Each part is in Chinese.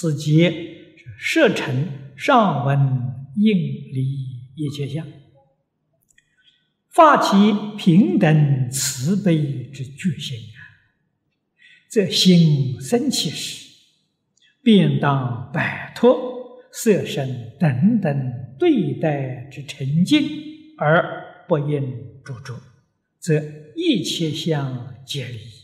此皆摄尘上闻应离一切相，发起平等慈悲之决心啊！则心生起时，便当摆脱色身等等对待之沉静，而不应著着，则一切相皆离。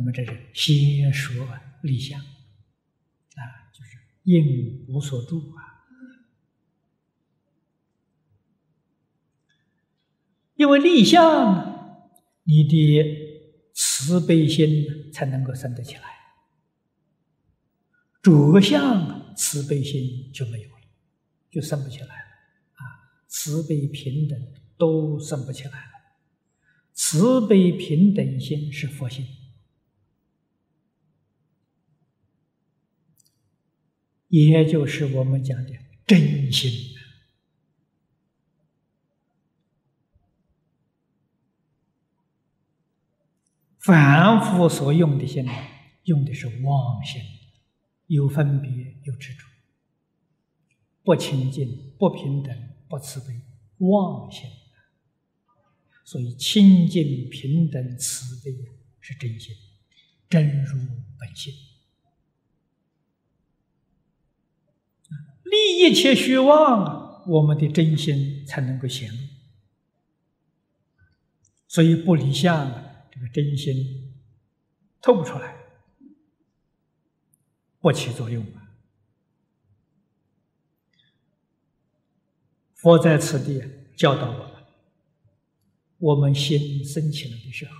那么这是先说立相啊，就是应无所住啊。因为立相，你的慈悲心才能够生得起来；着相，慈悲心就没有了，就生不起来了啊。慈悲平等都生不起来了，慈悲平等心是佛心。也就是我们讲的真心，反复所用的心，用的是妄心，有分别，有执着，不清净，不平等，不慈悲，妄心。所以清净平等慈悲是真心，真如本性。立一切虚妄，我们的真心才能够显露。所以不离相，这个真心透不出来，不起作用啊。佛在此地教导我们：我们心升起来的时候，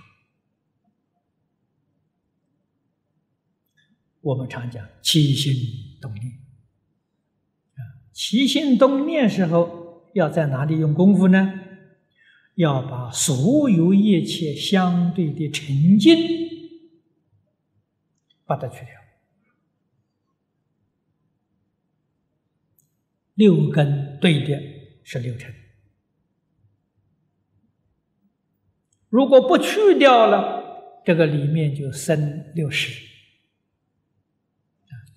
我们常讲起心动念。起心动念时候，要在哪里用功夫呢？要把所有一切相对的成见把它去掉。六根对的是六尘，如果不去掉了，这个里面就生六识，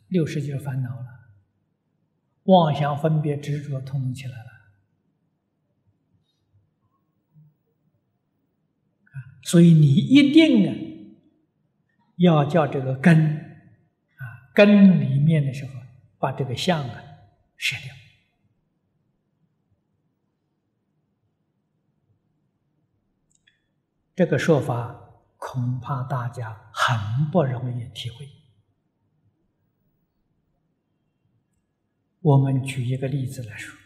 六识就是烦恼了。妄想、分别、执着，通通起来了。所以你一定啊，要叫这个根啊，根里面的时候，把这个相啊舍掉。这个说法恐怕大家很不容易体会。我们举一个例子来说：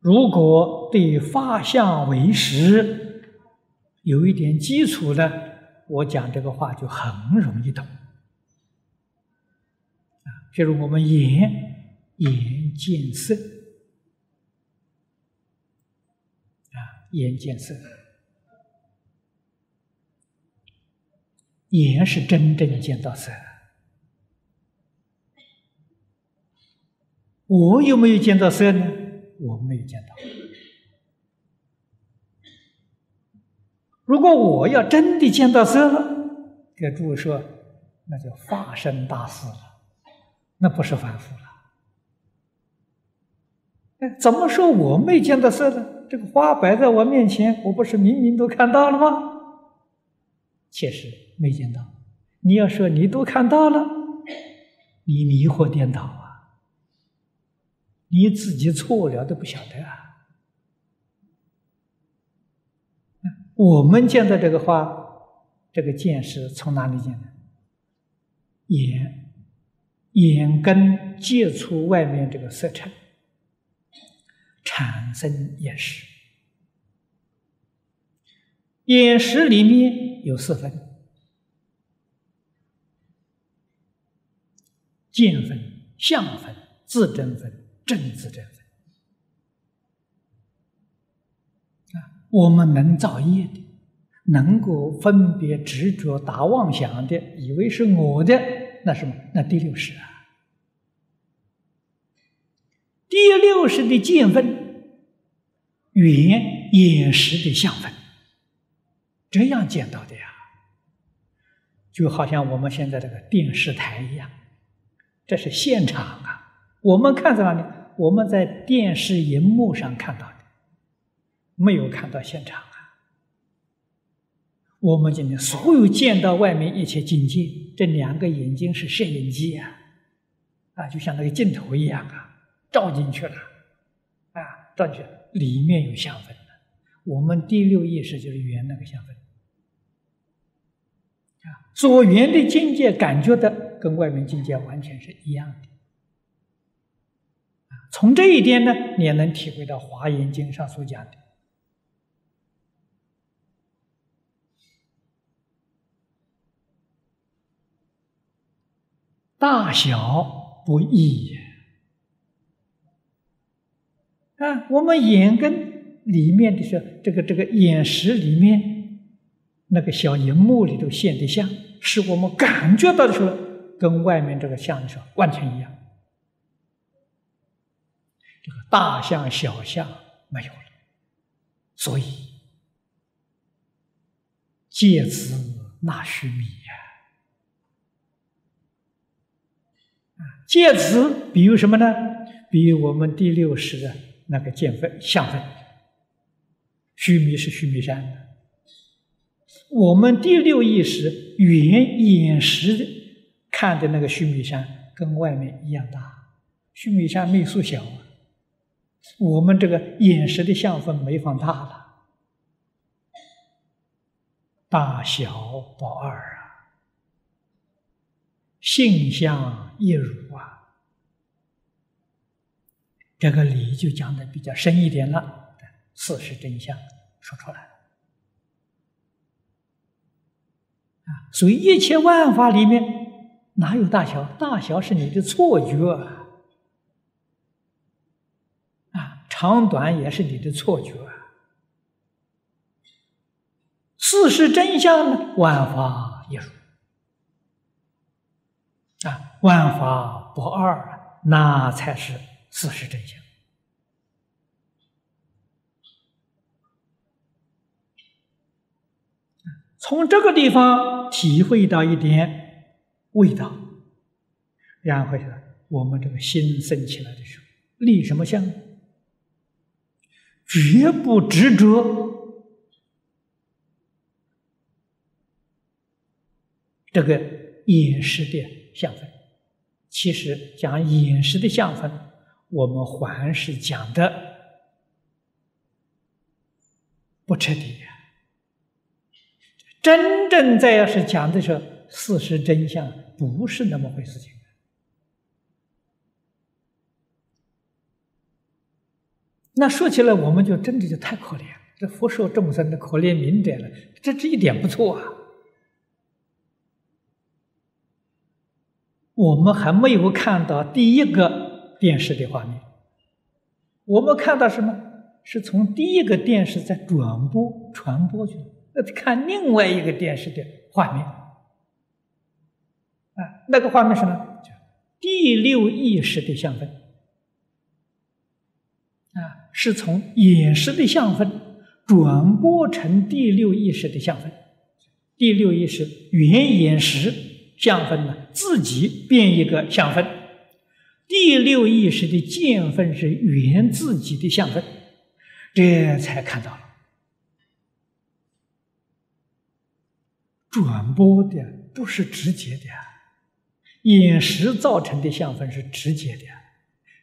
如果对法相为实有一点基础的，我讲这个话就很容易懂。啊，譬如我们眼眼见色，啊，眼见色。眼是真正见到色，我有没有见到色呢？我没有见到。如果我要真的见到色了，给诸位说，那就发生大事了，那不是凡夫了。哎，怎么说我没见到色呢？这个花摆在我面前，我不是明明都看到了吗？确实。没见到，你要说你都看到了，你迷惑颠倒啊！你自己错了都不晓得啊！我们见到这个花，这个见识从哪里见的？眼，眼根接触外面这个色尘，产生眼识，眼识里面有四分。见分、相分、自证分、正自证分啊，我们能造业的，能够分别执着、打妄想的，以为是我的，那什么？那第六识啊，第六识的见分原眼识的相分，这样见到的呀，就好像我们现在这个电视台一样，这是现场啊。我们看在哪里？我们在电视荧幕上看到的，没有看到现场啊。我们今天所有见到外面一切境界，这两个眼睛是摄影机啊，啊，就像那个镜头一样啊，照进去了，啊，照进去。里面有相分，我们第六意识就是圆那个相分。啊，所缘的境界感觉的跟外面境界完全是一样的。从这一点呢，你也能体会到《华严经》上所讲的。大小不异。啊，我们眼根里面的是这个这个眼识里面那个小荧幕里头现的像，是我们感觉到的时候，跟外面这个像的时候完全一样。这个大象小象没有了，所以借此纳须弥呀。啊，借此比如什么呢？比如我们第六识的。那个见分相分，须弥是须弥山的。我们第六意识原眼识看的那个须弥山，跟外面一样大。须弥山没缩小啊，我们这个眼识的相分没放大了，大小不二啊，性相一如啊。这个理就讲的比较深一点了，事实真相说出来了啊！所以一切万法里面哪有大小？大小是你的错觉啊，长短也是你的错觉。事实真相呢？万法一如啊，万法不二，那才是。事实真相，从这个地方体会到一点味道，然后呢我们这个心升起来的时候，立什么相？绝不执着这个饮食的相分。其实讲饮食的相分。我们还是讲的不彻底！真正在要是讲的是事实真相，不是那么回事情。那说起来，我们就真的就太可怜，这福寿众生的可怜悯者了，这这一点不错啊。我们还没有看到第一个。电视的画面，我们看到什么？是从第一个电视在转播传播去，那看另外一个电视的画面。啊，那个画面什么？第六意识的相分。啊，是从眼识的相分转播成第六意识的相分。第六意识原眼识相分呢，自己变一个相分。第六意识的见分是原自己的相分，这才看到了转播的不是直接的，眼识造成的相分是直接的，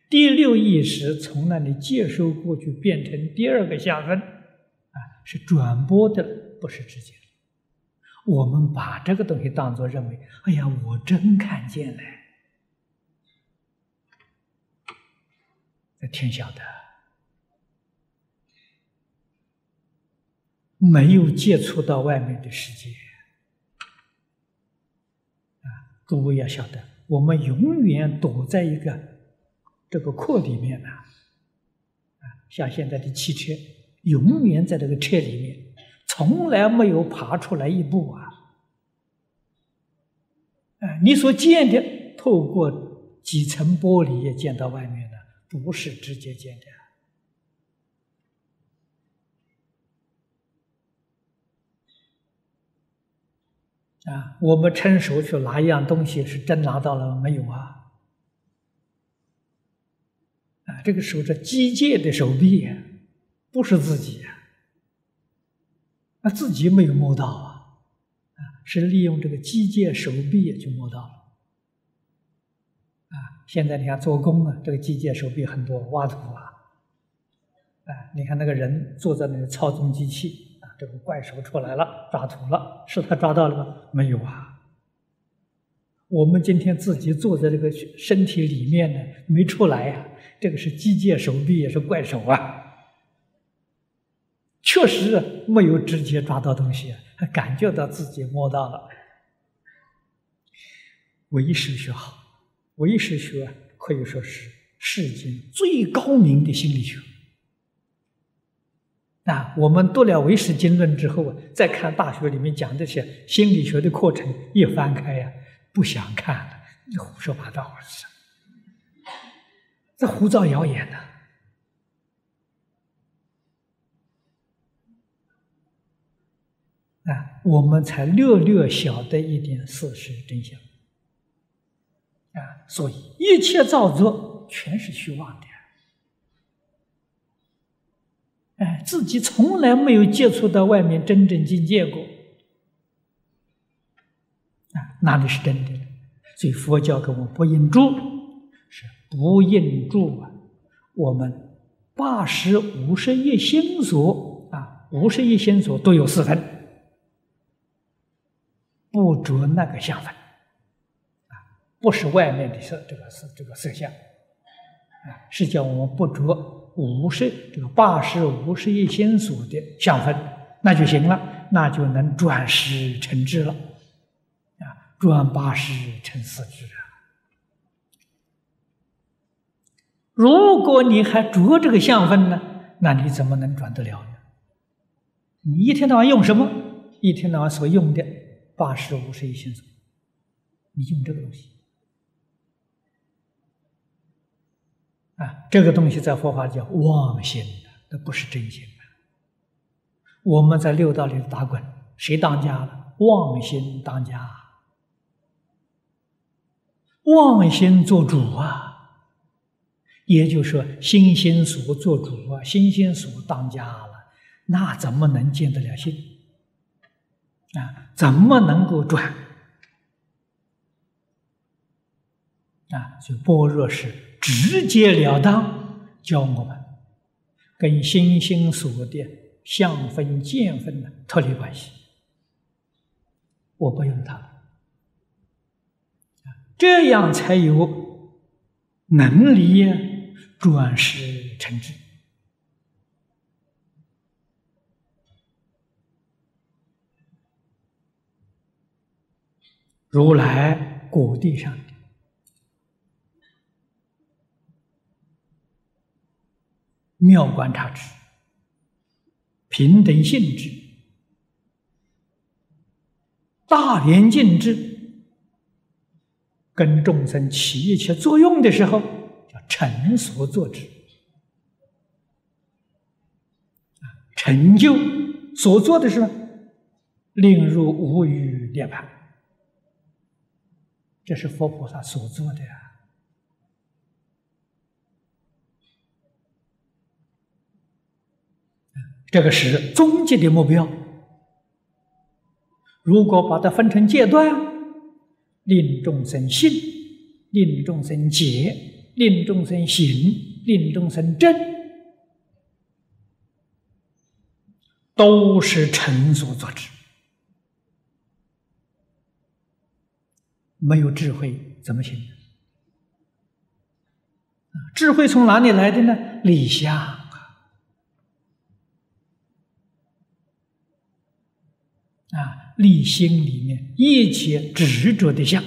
第六意识从那里接收过去变成第二个相分，啊，是转播的，不是直接的。我们把这个东西当做认为，哎呀，我真看见了。天晓得，没有接触到外面的世界诸！位要晓得，我们永远躲在一个这个壳里面呢，啊，像现在的汽车，永远在这个车里面，从来没有爬出来一步啊！啊，你所见的，透过几层玻璃也见到外面的。不是直接见的啊，我们伸手去拿一样东西，是真拿到了没有啊？啊，这个手是机械的手臂，不是自己呀。那自己没有摸到啊，啊，是利用这个机械手臂就摸到了。啊，现在你看做工啊，这个机械手臂很多，挖土啊，啊，你看那个人坐在那个操纵机器。这个怪手出来了，抓土了，是他抓到了吗？没有啊。我们今天自己坐在这个身体里面呢，没出来呀。这个是机械手臂，也是怪手啊。确实没有直接抓到东西，还感觉到自己摸到了。唯识学好，唯识学可以说是世间最高明的心理学。啊，我们读了唯识经论之后啊，再看大学里面讲这些心理学的课程，一翻开呀，不想看了，你胡说八道是，这胡造谣言呢。啊，我们才略略晓得一点事实真相。啊，所以一切造作全是虚妄的。哎，自己从来没有接触到外面真正境界过，啊，哪里是真的？所以佛教给我们不应住，是不应住啊。我们八十五十一心所啊，五十一心所都有四分，不着那个相分，啊，不是外面的色，这个是这个色相，啊，是叫我们不着。五十这个八十五十一心所的相分，那就行了，那就能转十成智了，啊，转八十成四智啊。如果你还着这个相分呢，那你怎么能转得了呢？你一天到晚用什么？一天到晚所用的八十五十一心所，你用这个东西。啊，这个东西在佛法叫妄心那不是真心我们在六道里打滚，谁当家了？妄心当家，妄心做主啊！也就是说，心心所做主啊，心心所当家了，那怎么能见得了心？啊，怎么能够转？啊，就般若是。直截了当教我们跟心心所的相分见分的脱离关系，我不用它，这样才有能力转世成智。如来果地上。妙观察智，平等性质，大连净智，跟众生起一切作用的时候，叫成所作之。成就所做的是令入无余涅槃，这是佛菩萨所做的呀。这个是终极的目标。如果把它分成阶段，令众生信，令众生解，令众生行，令众生正，都是成所作之。没有智慧怎么行？智慧从哪里来的呢？理想。啊，立心里面一切执着的相，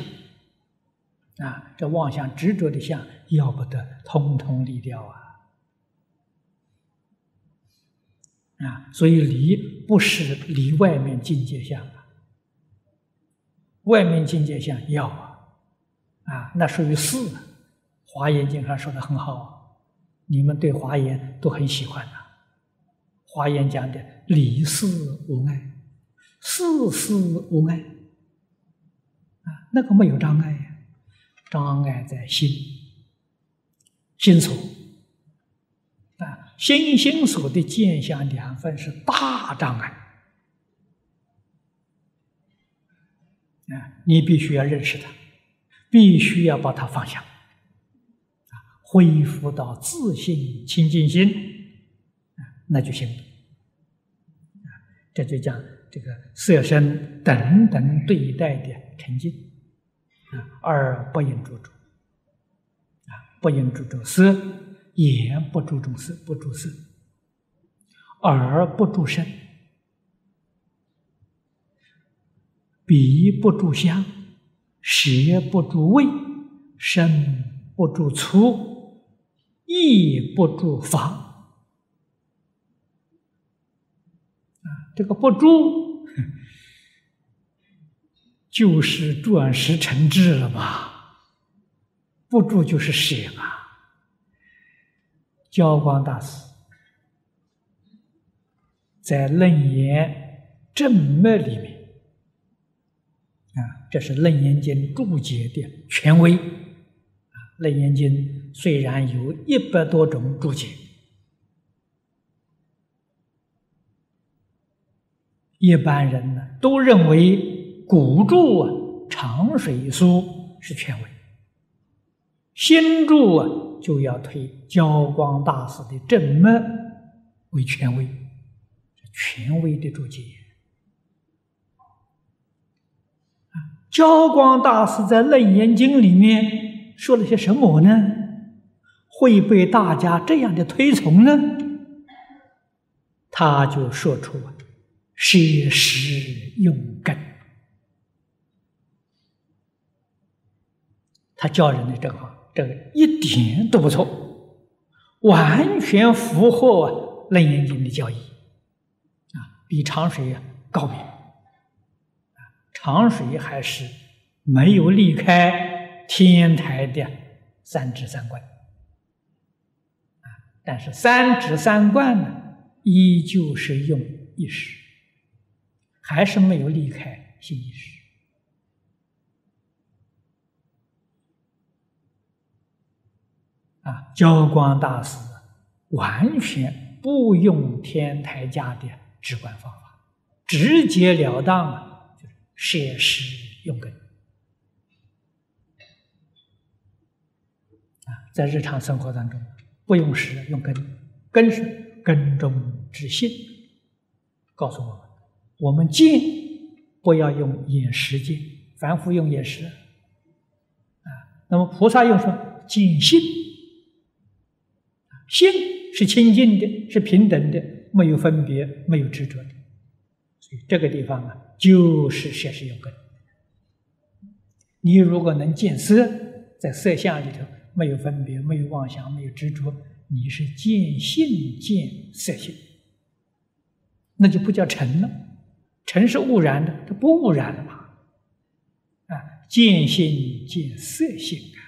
啊，这妄想执着的相要不得，通通离掉啊！啊，所以离不是离外面境界相啊，外面境界相要啊，啊，那属于四。啊华严经上说的很好啊，你们对华严都很喜欢呐。华严讲的离四无碍。事事无碍，那个没有障碍呀，障碍在心，心所。啊，心心所的见相两分是大障碍。啊，你必须要认识它，必须要把它放下，啊，恢复到自信清净心，啊，那就行了，这就讲这个色身等等对待的沉静。啊，而不应注重，啊，不应注重色，眼不注重色，不注色；耳不注声，鼻不注香，舌不注味，身不注粗，意不注法。啊，这个不注。就是转识成智了吧，不住就是舍啊。教光大师在《楞严正脉》里面啊，这是《楞严经》注解的权威啊。《楞严经》虽然有一百多种注解，一般人呢都认为。古注啊，长水书是权威；新注啊，就要推教光大师的正脉为权威，权威的注解。教光大师在《楞严经》里面说了些什么呢？会被大家这样的推崇呢？他就说出舍时用根。他教人的这个，这个一点都不错，完全符合《楞严经》的教义，啊，比长水高明。长水还是没有离开天台的三智三观，啊，但是三智三观呢，依旧是用意识，还是没有离开心意识。啊，教光大师完全不用天台家的直观方法，直截了当啊，就是舍实用根。啊，在日常生活当中，不用实，用根，根是根中之性。告诉我们，我们见不要用眼识见，凡夫用眼识。啊，那么菩萨用什么？见性。心是清净的，是平等的，没有分别，没有执着的。所以这个地方啊，就是设施有根。你如果能见色，在色相里头没有分别，没有妄想，没有执着，你是见性见色性，那就不叫成了。尘是污染的，它不污染了嘛？啊，见性见色性啊。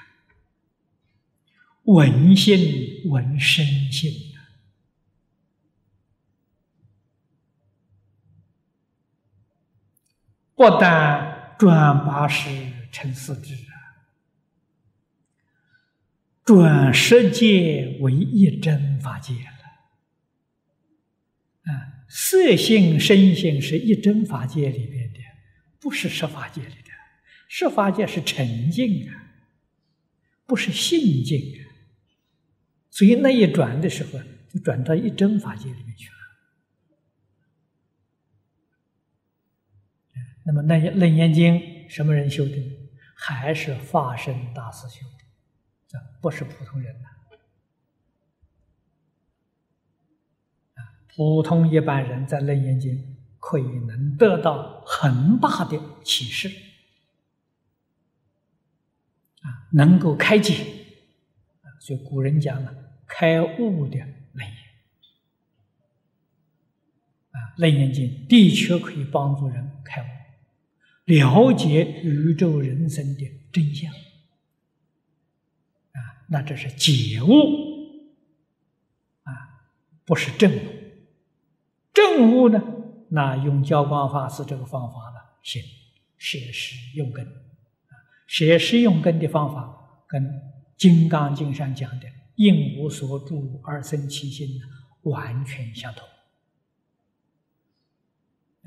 闻性闻身性啊不但转八识成四智啊，转十界为一真法界。色性身性是一真法界里边的，不是十法界里的。十法界是沉静啊，不是性境啊。所以那一转的时候，就转到一真法界里面去了。那么《那楞严经》什么人修的？还是法身大师修的，这不是普通人呐。普通一般人在《楞严经》可以能得到很大的启示，啊，能够开解。啊，所以古人讲了。开悟的楞严啊，《楞严经》的确可以帮助人开悟，了解宇宙人生的真相啊，那这是解悟啊，不是证悟。证悟呢，那用教光法师这个方法呢，行，舍实用根啊，写实用根的方法跟《金刚经》上讲的“应无所住而生其心呢”完全相同，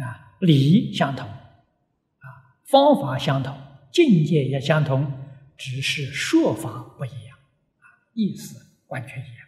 啊，理相同，啊，方法相同，境界也相同，只是说法不一样，啊，意思完全一样。